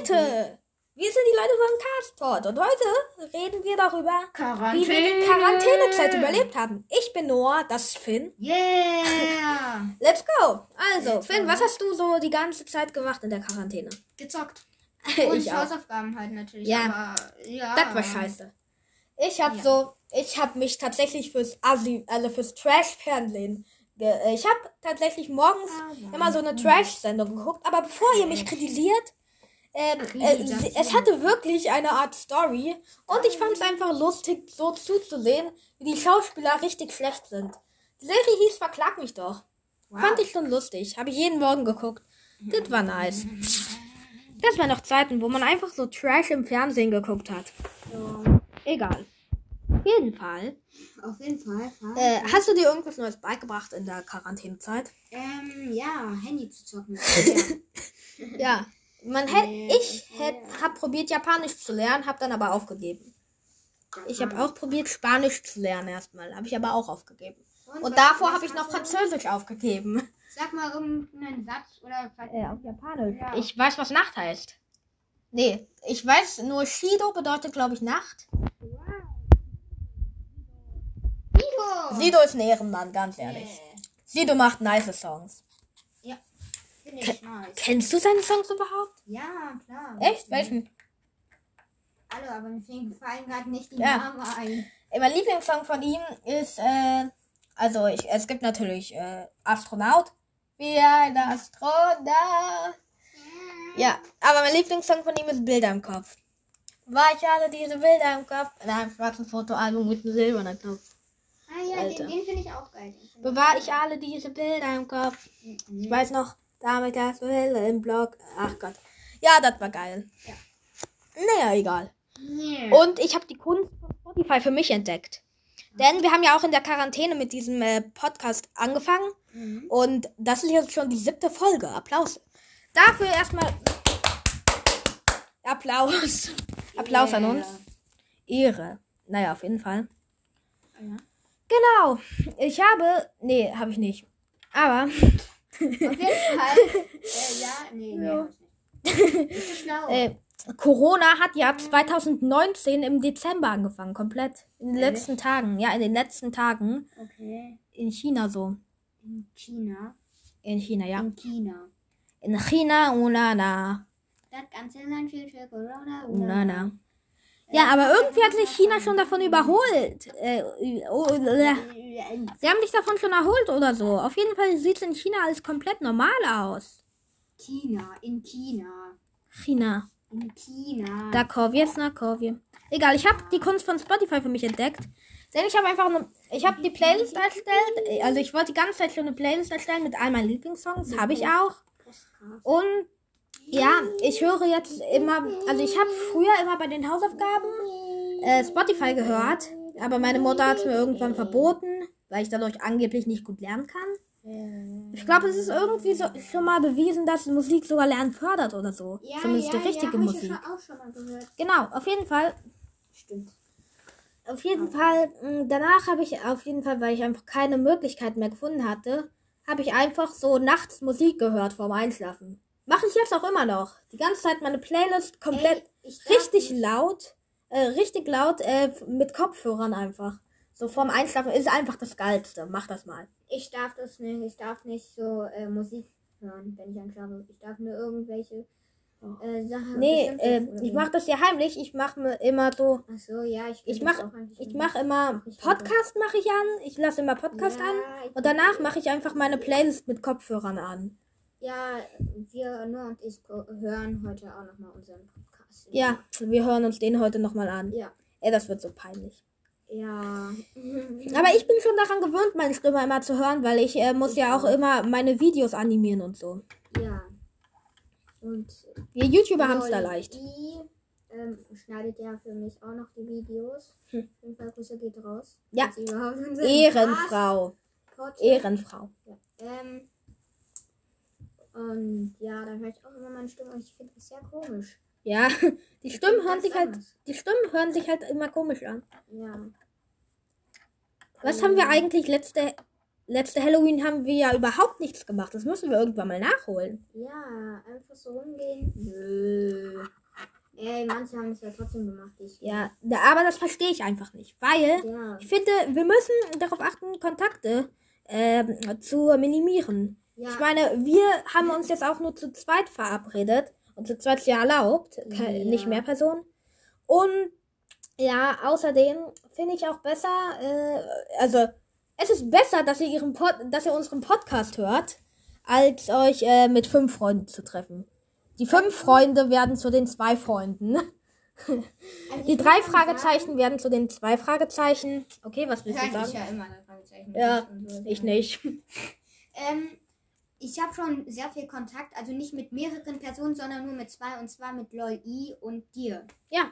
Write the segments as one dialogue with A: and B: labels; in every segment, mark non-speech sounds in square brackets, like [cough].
A: Leute, wir sind die Leute von Castport und heute reden wir darüber, wie wir die Quarantänezeit überlebt haben. Ich bin Noah, das ist Finn.
B: Yeah! [laughs]
A: Let's go. Also,
B: Let's
A: Finn,
B: go.
A: was hast du so die ganze Zeit gemacht in der Quarantäne?
B: Gezockt. [laughs] Und
A: ich auch.
B: Hausaufgaben halt natürlich.
A: Ja.
B: Aber, ja.
A: Das war scheiße. Ich hab
B: Ja.
A: so, ich hab mich tatsächlich fürs Assi, also fürs Trash-Fernsehen, ich hab tatsächlich morgens
B: Ah,
A: immer so eine Trash-Sendung geguckt, aber bevor ihr mich kritisiert, ähm, äh, es hatte wirklich eine Art Story und ich fand es einfach lustig, so zuzusehen, wie die Schauspieler richtig schlecht sind. Die Serie hieß Verklag mich doch.
B: Wow.
A: Fand ich schon lustig. Habe ich jeden Morgen geguckt. Das war nice. Das waren noch Zeiten, wo man einfach so Trash im Fernsehen geguckt hat.
B: So,
A: Egal. Auf jeden Fall.
B: auf jeden Fall. Fall.
A: Äh, hast du dir irgendwas Neues beigebracht in der Quarantänezeit?
B: ähm, ja, Handy zu zocken. [laughs] ja.
A: Ja. Man hätt,
B: Nee,
A: ich
B: ja.
A: hätt, hab probiert Japanisch zu lernen, hab dann aber aufgegeben. Ich habe auch probiert Spanisch zu lernen erstmal, habe ich aber auch aufgegeben. Und
B: was-
A: davor habe ich noch? Französisch aufgegeben.
B: Sag mal irgendeinen Satz oder.
A: Äh, auf Japanisch.
B: Ja.
A: Ich weiß, was Nacht heißt. Nee, ich weiß nur Shido bedeutet, glaube ich, Nacht.
B: Nico!
A: Sido ist ein Ehrenmann, ganz ehrlich.
B: Yeah.
A: Sido macht nice Songs.
B: Finde ich nice.
A: Kennst du seine Songs überhaupt?
B: Ja, klar.
A: Echt? Welchen?
B: Alle, aber mir fallen gerade nicht die
A: Ja.
B: Namen ein.
A: Mein Lieblingssong von ihm ist, äh, also ich, es gibt natürlich äh, Astronaut. Wie ein Astronaut. Ja, aber mein Lieblingssong von ihm ist Bilder im Kopf. War ich alle diese Bilder im Kopf? In einem schwarzen Fotoalbum mit einem silbernen Knopf.
B: Ah ja,
A: Alter.
B: den, den finde ich auch geil. Den find
A: Bewahr ich alle diese Bilder im Kopf.
B: ich-
A: Ich weiß noch, damit das Wille im Blog. Ach Gott. Ja, das war geil.
B: Ja.
A: Naja, egal.
B: Yeah.
A: Und ich habe die Kunst von Spotify für mich entdeckt. Denn wir haben ja auch in der Quarantäne mit diesem äh, Podcast angefangen.
B: Mhm.
A: Und das ist jetzt schon die siebte Folge. Applaus. Dafür erstmal Applaus. Applaus an uns. Ehre. Naja, auf jeden Fall.
B: Ja.
A: Genau. Ich habe. Nee, habe ich nicht. Aber.
B: Auf jeden [laughs] Fall. äh, ja, nee, nee.
A: Ja.
B: schlau?
A: Äh, Corona hat ja 2019 im Dezember angefangen. Komplett. In den
B: Ehrlich?
A: letzten Tagen. Ja, in den letzten Tagen.
B: okay.
A: In China so.
B: In China.
A: In China, ja.
B: In China.
A: In China, Unana.
B: Das ganze Land steht für Corona.
A: Unana. Ja, aber irgendwie hat sich China schon davon überholt. Äh, oh, äh. Sie haben sich davon schon erholt oder so. Auf jeden Fall sieht es in China alles komplett normal aus.
B: China. In China.
A: China.
B: In China.
A: Dakowie ist Nakowie. Egal, ich habe die Kunst von Spotify für mich entdeckt. Denn ich habe einfach eine, ich habe die Playlist erstellt. Also ich wollte die ganze Zeit schon eine Playlist erstellen mit all meinen Lieblingssongs. Habe ich auch. Und ja, ich höre jetzt immer, also ich habe früher immer bei den Hausaufgaben äh, Spotify gehört. Aber meine Mutter hat es mir irgendwann verboten, weil ich dadurch angeblich nicht gut lernen kann. Ich glaube, es ist irgendwie so schon mal bewiesen, dass Musik sogar Lernen fördert oder so.
B: ja,
A: Zumindest
B: ja,
A: die richtige
B: ja,
A: Musik.
B: Ich ja schon, auch schon mal gehört.
A: Genau, auf jeden Fall
B: Stimmt.
A: Auf jeden Fall, mh, danach habe ich auf jeden Fall, weil ich einfach keine Möglichkeit mehr gefunden hatte, habe ich einfach so nachts Musik gehört vorm Einschlafen. Mache ich jetzt auch immer noch. Die ganze Zeit meine Playlist komplett
B: Ey,
A: richtig
B: nicht.
A: laut, äh, richtig laut, äh, mit Kopfhörern einfach. So vorm Einschlafen ist einfach das Geilste. Mach das mal.
B: Ich darf das nicht. Ich darf nicht so äh, Musik hören, wenn ich einschlafe. Ich darf nur irgendwelche äh, Sachen.
A: Nee, äh, ich
B: so.
A: mache das ja heimlich. Ich mache mir immer so,
B: Ach so, ja, ich.
A: ich mach,
B: eigentlich
A: ich mache immer Podcast mache ich an. Ich lasse immer Podcast
B: Ja,
A: an. Und danach mache ich einfach meine Playlist mit Kopfhörern an.
B: Ja, wir, nur und ich hören heute auch nochmal unseren Podcast.
A: Ja, wir hören uns den heute nochmal an.
B: Ja.
A: Ey, das wird so peinlich.
B: Ja. [laughs]
A: Aber ich bin schon daran gewöhnt, meine Stimme immer zu hören, weil ich äh, muss ja auch immer meine Videos animieren und so.
B: ja. Und
A: Wir YouTuber haben es da leicht.
B: Die ähm, schneidet ja für mich auch noch die Videos.
A: Hm.
B: Fall Grüße geht raus.
A: Ja. [laughs] Ehrenfrau. Ehrenfrau.
B: Ja. Ähm, und ja, dann höre ich auch immer meine Stimme und ich finde das sehr komisch.
A: Ja, die Stimmen hören sich halt,
B: anders.
A: die Stimmen hören sich halt immer komisch an.
B: Ja.
A: Was haben wir eigentlich letzte, letzte Halloween haben wir ja überhaupt nichts gemacht. Das müssen wir irgendwann mal nachholen.
B: Ja, einfach so rumgehen. Nö. Ey, manche haben es ja trotzdem gemacht. Ich.
A: Ja, da- aber das verstehe ich einfach nicht. Weil
B: Ja.
A: ich finde, wir müssen darauf achten, Kontakte ähm, zu minimieren.
B: Ja.
A: Ich meine, wir haben uns jetzt auch nur zu zweit verabredet. Und zu zweit ist ja erlaubt.
B: Ja.
A: Nicht mehr Personen. Und ja, außerdem finde ich auch besser, äh, also es ist besser, dass ihr, ihren Pod dass ihr unseren Podcast hört, als euch äh, mit fünf Freunden zu treffen. Die fünf Freunde werden zu den zwei Freunden.
B: Also
A: Die drei Fragezeichen werden zu den zwei Fragezeichen. Okay, was willst du
B: Sagen,
A: sagen?
B: ich ja immer eine Fragezeichen.
A: Ja. Ich nicht.
B: Ähm, ich habe schon sehr viel Kontakt, also nicht mit mehreren Personen, sondern nur mit zwei und zwar mit Loi und dir.
A: Ja,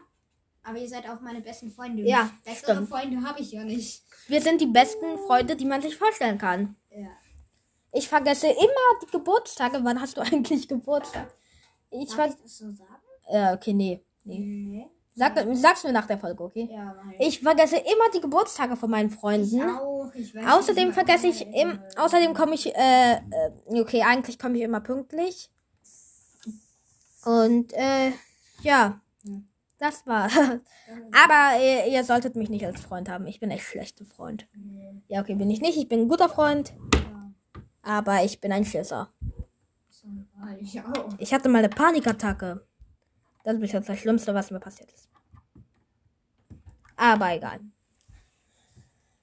B: Aber ihr seid auch meine besten Freunde.
A: Ja,
B: Bessere
A: stimmt.
B: Freunde habe ich ja nicht.
A: wir sind die besten Freunde, die man sich vorstellen kann.
B: Ja.
A: Ich vergesse immer die Geburtstage. Wann hast du [laughs] eigentlich Geburtstag? Ich
B: Darf
A: ver
B: ich das so sagen?
A: äh, okay, nee. nee.
B: Nee.
A: Sag, sag's mir nach der Folge, okay?
B: Ja, mach
A: Ich vergesse immer die Geburtstage von meinen
B: Ich
A: Freunden.
B: auch. Ich weiß
A: Außerdem vergesse ich im, außerdem komme ich, äh, äh, okay, eigentlich komme ich immer pünktlich. Und, äh, ja, das war. [laughs] Aber äh, ihr solltet mich nicht als Freund haben. Ich bin echt schlechter Freund. Ja, okay, bin ich nicht. Ich bin ein guter Freund. Aber ich bin ein Schisser.
B: Ich auch.
A: Ich hatte mal eine Panikattacke. Das ist das Schlimmste, was mir passiert ist. Aber egal.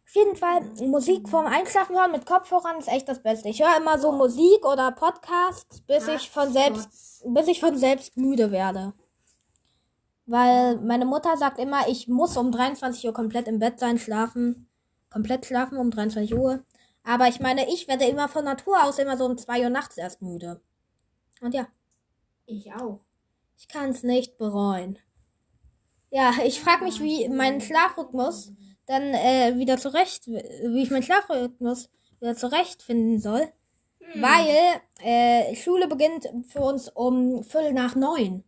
A: Auf jeden Fall, Musik vorm Einschlafen hören mit Kopfhörern ist echt das Beste. Ich höre immer so Musik oder Podcasts, bis ich von selbst, bis ich von selbst müde werde. Weil meine Mutter sagt immer, ich muss um 23 Uhr komplett im Bett sein, schlafen. Komplett schlafen um 23 Uhr. Aber ich meine, ich werde immer von Natur aus immer so um 2 Uhr nachts erst müde. Und ja.
B: Ich auch.
A: Ich kann es nicht bereuen. Ja, ich frage mich, wie mein Schlafrhythmus dann äh, wieder zurecht, wie ich meinen Schlafrhythmus wieder zurechtfinden soll. Weil äh, Schule beginnt für uns um Viertel nach neun.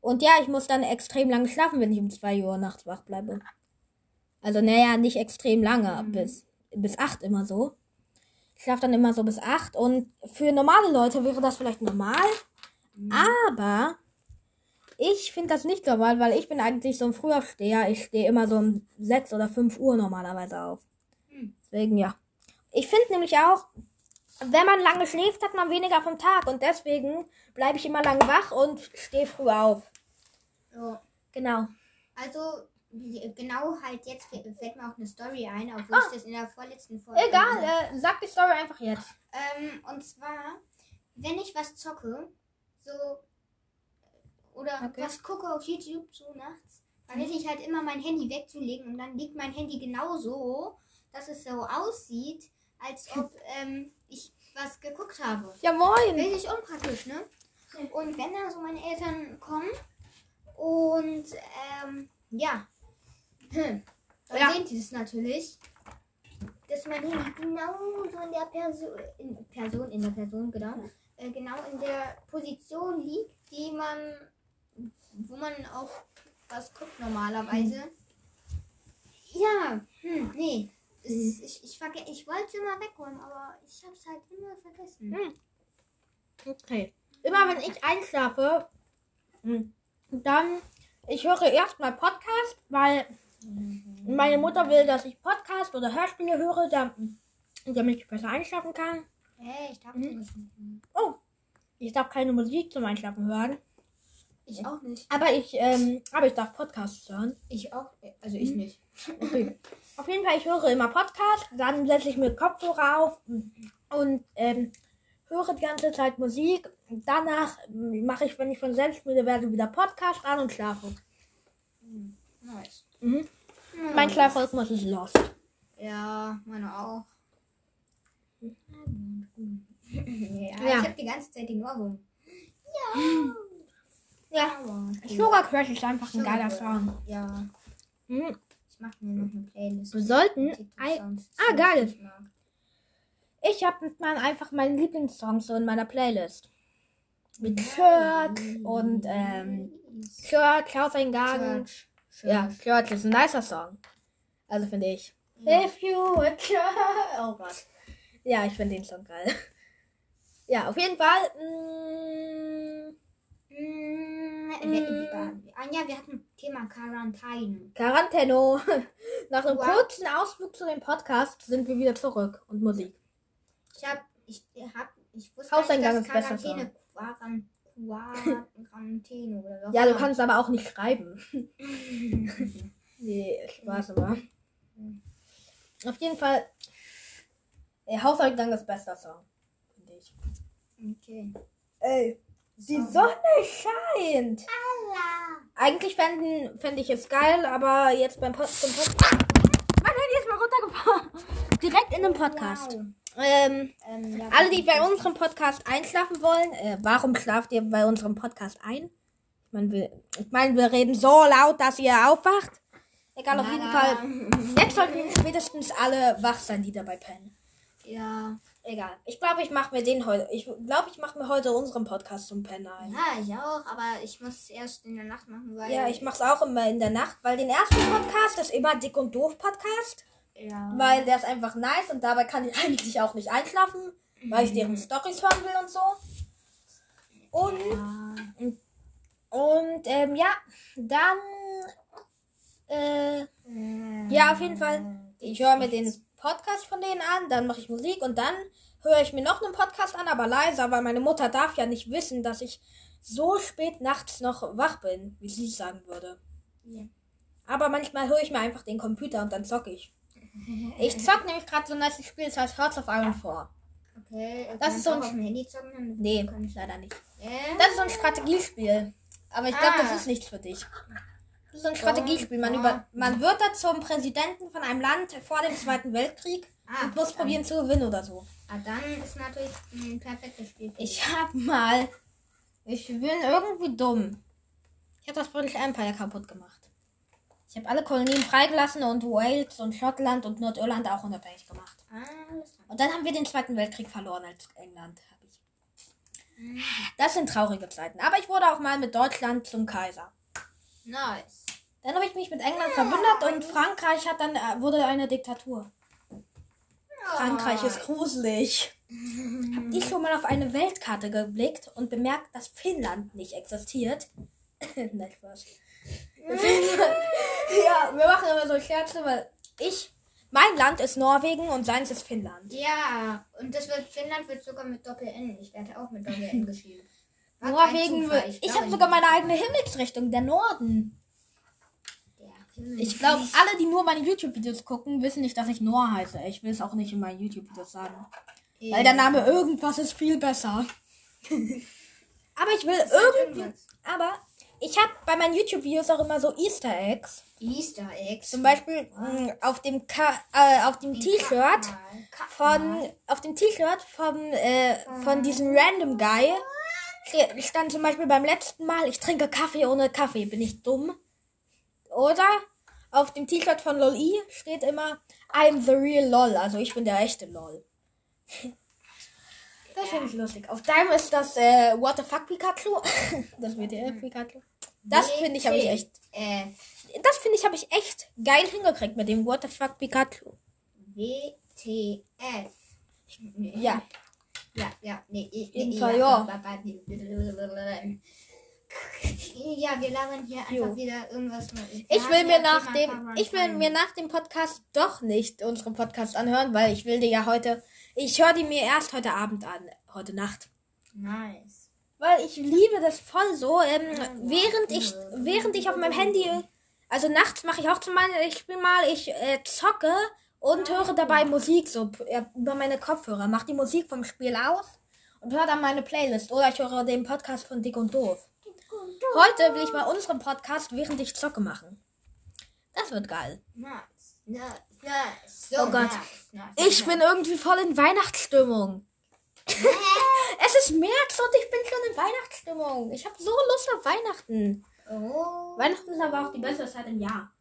A: Und ja, ich muss dann extrem lange schlafen, wenn ich um zwei Uhr nachts wach bleibe. Also, naja, nicht extrem lange, bis, bis acht immer so. Ich schlafe dann immer so bis acht und für normale Leute wäre das vielleicht normal. Aber ich finde das nicht normal, weil ich bin eigentlich so ein Frühaufsteher. Ich stehe immer so um 6 oder 5 Uhr normalerweise auf.
B: Hm.
A: Deswegen ja. Ich finde nämlich auch, wenn man lange schläft, hat man weniger vom Tag. Und deswegen bleibe ich immer lange wach und stehe früh auf.
B: So.
A: Genau.
B: Also, genau halt jetzt fällt mir auch eine Story ein, obwohl ich das in der vorletzten Folge.
A: Egal, äh, sag die Story einfach jetzt.
B: Ähm, und zwar, wenn ich was zocke, so oder
A: Okay.
B: was gucke auf YouTube so nachts, vergesse ich halt immer mein Handy wegzulegen und dann liegt mein Handy genau so, dass es so aussieht, als ob [laughs] ähm, ich was geguckt habe.
A: Ja, moin.
B: Richtig unpraktisch, ne? Und wenn dann so meine Eltern kommen und ähm, ja, hm, [clears throat] dann
A: Ja.
B: sehen die das natürlich, dass mein Handy genau so in der Person, in Person, in der Person, genau, äh, genau in der Position liegt, die man, wo man auch was guckt normalerweise. Ja, hm, nee. Es, ich, ich, verge ich wollte mal wegräumen, aber ich hab's halt immer vergessen.
A: Hm. Okay. Immer wenn ich einschlafe, hm, dann, ich höre erstmal Podcast, weil meine Mutter will, dass ich Podcast oder Hörspiele höre, dam- damit ich besser einschlafen kann.
B: Hey, ich darf
A: Mhm.
B: nicht.
A: Oh, ich darf keine Musik zum Einschlafen hören,
B: Ich auch nicht.
A: aber ich, ähm, aber ich darf Podcasts hören.
B: Ich auch. Also ich nicht.
A: Okay. Auf jeden Fall, ich höre immer Podcast, dann setze ich mir Kopfhörer auf und ähm, höre die ganze Zeit Musik. Danach mache ich, wenn ich von selbst müde werde, wieder Podcast an und schlafe.
B: Nice.
A: Mhm.
B: Ja.
A: Mein Schlafrhythmus ist lost.
B: Ja, meine auch. Ja,
A: Ja.
B: ich habe die ganze Zeit den Ohrwurm.
A: Ja.
B: Aber
A: Sugar Crash ist einfach ein geiler Song.
B: Ja.
A: Mhm.
B: Ich mache mir noch eine Playlist.
A: Wir sollten. ah, geil.
B: Ich
A: ich habe mal einfach meine Lieblingssongs so in meiner Playlist. Mit Shirt und ähm, Shirt, Klaus.
B: Church.
A: Ja, Shirt ist ein nicer Song. Also finde ich. If you would try. [laughs] Oh Gott. Ja, ich finde den Song geil. Ja, auf jeden Fall. mm,
B: Mm, wir, wir, ah, wir hatten Thema Quarantäne.
A: Quarantäno. [laughs] Nach einem
B: Wow.
A: kurzen Ausflug zu dem Podcast sind wir wieder zurück. Und Musik.
B: Ich hab, ich hab, ich wusste
A: Hauseingang
B: nicht,
A: ist
B: dass
A: besser
B: Quarantäne, Quaran, Quaran, Quarantäne oder was.
A: Ja, du kannst aber auch nicht schreiben. [laughs] Nee, Spaß aber. Auf jeden Fall. Der Hauseingang ist bester Song.
B: Okay.
A: Ey, die
B: Song.
A: Sonne scheint. Eigentlich fänden, fände ich es geil, aber jetzt beim Post zum Podcast. Mein Handy ist mal runtergefahren. [laughs] Direkt in dem Podcast.
B: Wow.
A: Ähm,
B: Ähm, ja,
A: alle, die bei unserem Podcast einschlafen wollen, äh, warum schlaft ihr bei unserem Podcast ein? Ich meine, wir, ich mein, wir reden so laut, dass ihr aufwacht. Egal, auf jeden Fall. Jetzt sollten spätestens alle wach sein, die dabei pennen.
B: Ja.
A: Egal. Ich glaube, ich mache mir den heute. Ich glaube, ich mache mir heute unseren Podcast zum Pennen ein.
B: Ja, ich auch, aber ich muss es erst in der Nacht machen, weil.
A: Ja, ich mache es auch immer in der Nacht, weil den ersten Podcast ist immer Dick und Doof Podcast,
B: Ja.
A: weil der ist einfach nice und dabei kann ich [laughs] eigentlich auch nicht einschlafen, weil ich deren Stories hören will und so. Und
B: ja.
A: und ähm, ja, dann äh, ja auf jeden Fall. Ich höre mir den Podcast von denen an, dann mache ich Musik und dann höre ich mir noch einen Podcast an, aber leiser, weil meine Mutter darf ja nicht wissen, dass ich so spät nachts noch wach bin, wie sie es sagen würde.
B: Ja.
A: Aber manchmal höre ich mir einfach den Computer und dann zocke ich. [laughs] Ich zock nämlich gerade so ein nice Spiel, das heißt Hearts of Iron 4.
B: Okay,
A: Das ist so ein-
B: auf dem Handy zocken.
A: Nee,
B: kann ich-
A: leider nicht.
B: Äh?
A: Das ist so ein Strategiespiel. Aber ich glaube,
B: Ah.
A: das ist nichts für dich. Das ist so ein Strategiespiel. Man, über, man wird da zum Präsidenten von einem Land vor dem Zweiten Weltkrieg
B: Ah,
A: und muss probieren zu gewinnen oder so.
B: Ah, dann ist natürlich ein perfektes Spiel.
A: Ich hab mal. Ich bin irgendwie dumm. Ich habe das British Empire kaputt gemacht. Ich habe alle Kolonien freigelassen und Wales und Schottland und Nordirland auch unabhängig gemacht. Und dann haben wir den Zweiten Weltkrieg verloren als England. Ich.
B: Mhm.
A: Das sind traurige Zeiten. Aber ich wurde auch mal mit Deutschland zum Kaiser.
B: Nice.
A: Dann habe ich mich mit England verbündet und Frankreich hat dann äh, wurde eine Diktatur. Frankreich ist gruselig. Hab ich schon mal auf eine Weltkarte geblickt und bemerkt, dass Finnland nicht existiert. [laughs] Nein, Spaß. Finnland- [laughs] ja, wir machen immer so Scherze, weil ich, mein Land ist Norwegen und seins ist Finnland.
B: Ja, und das wird, Finnland wird sogar mit Doppel-N. Ich werde auch mit Doppel-N geschrieben.
A: Norwegen
B: Zufall.
A: Ich
B: glaube
A: habe sogar meine eigene Himmelsrichtung, der Norden. Ich glaube, alle, die nur meine YouTube-Videos gucken, wissen nicht, dass ich Noah heiße. Ich will es auch nicht in meinen YouTube-Videos sagen. Weil der Name irgendwas ist viel besser. [laughs] aber ich will irgendwie.
B: irgendwas.
A: Aber ich habe bei meinen YouTube-Videos auch immer so Easter Eggs.
B: Easter Eggs.
A: Zum Beispiel mh, auf dem Ka äh, auf dem T-Shirt von auf dem T-Shirt äh, von diesem random Guy ste- stand zum Beispiel beim letzten Mal ich trinke Kaffee ohne Kaffee. Bin ich dumm? Oder auf dem T-Shirt von LOL E steht immer I'm the real LOL. Also ich bin der echte LOL. [laughs] Das finde ich lustig. Auf deinem ist das äh, What the fuck Pikachu? [laughs] Das WTF Pikachu. Das finde ich habe ich echt
B: Äh,
A: das finde ich habe ich echt geil hingekriegt mit dem What the fuck Pikachu.
B: WTF.
A: ja
B: Ja, ja, nee, ich,
A: Jeden
B: ich,
A: Fall,
B: ja.
A: ja.
B: Ja, wir labern hier
A: Jo.
B: einfach wieder irgendwas. Mit.
A: Ich will mir nach dem, ich will mir nach dem Podcast doch nicht unseren Podcast anhören, weil ich will dir ja heute, ich höre die mir erst heute Abend an, heute Nacht.
B: Nice.
A: Weil ich liebe das voll so, ähm, während ich, während ich auf meinem Handy, also nachts mache ich auch zum Beispiel, ich spiel mal, ich äh, zocke und höre dabei Musik so über meine Kopfhörer, mach die Musik vom Spiel aus und höre dann meine Playlist oder ich höre den Podcast von Dick und Doof. Heute will ich mal unseren Podcast während ich zocke machen. Das wird geil. Oh Gott. Ich bin irgendwie voll in Weihnachtsstimmung. [laughs] es ist März und ich bin schon in Weihnachtsstimmung. Ich habe so Lust auf Weihnachten.
B: Oh.
A: Weihnachten ist aber auch die beste Zeit im Jahr.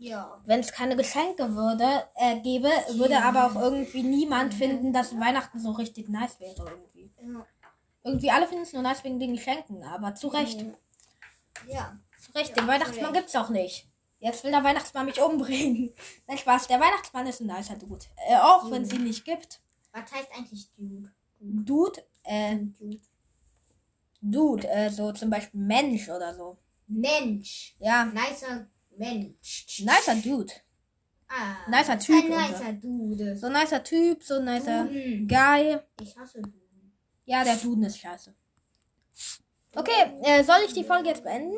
B: Ja.
A: Wenn es keine Geschenke würde, äh, gäbe, würde aber auch irgendwie niemand finden, dass Weihnachten so richtig nice wäre irgendwie.
B: Ja.
A: Irgendwie alle finden es nur nice wegen den Geschenken, aber zu Recht.
B: Ja.
A: Zu Recht, den Weihnachtsmann gibt's auch nicht. Jetzt will der Weihnachtsmann mich umbringen. [laughs] Nein, Spaß. Der Weihnachtsmann ist ein nicer Dude. Äh, auch wenn es ihn nicht gibt.
B: Was heißt eigentlich Dude?
A: Dude, äh,
B: Dude.
A: Dude, äh, so zum Beispiel Mensch oder so.
B: Mensch.
A: Ja,
B: Nicer Mensch.
A: nicer Dude.
B: Ah,
A: Nicer
B: ein
A: Typ,
B: nicer Dude.
A: So ein nicer Typ, so ein nicer
B: Duden.
A: Guy.
B: Ich hasse Duden.
A: Ja, der Duden ist scheiße. Okay, äh, soll ich die Folge jetzt beenden?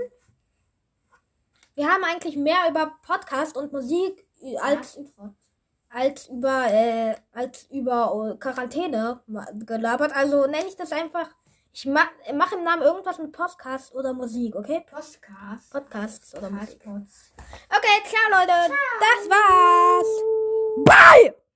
A: Wir haben eigentlich mehr über Podcast und Musik als, als über äh, als über äh, Quarantäne gelabert. Also nenne ich das einfach. Ich mach, mach im Namen irgendwas mit Podcast oder Musik, okay?
B: Podcast.
A: Podcasts oder Musik.
B: Podcasts.
A: Okay, ciao Leute. Das war's. Bye!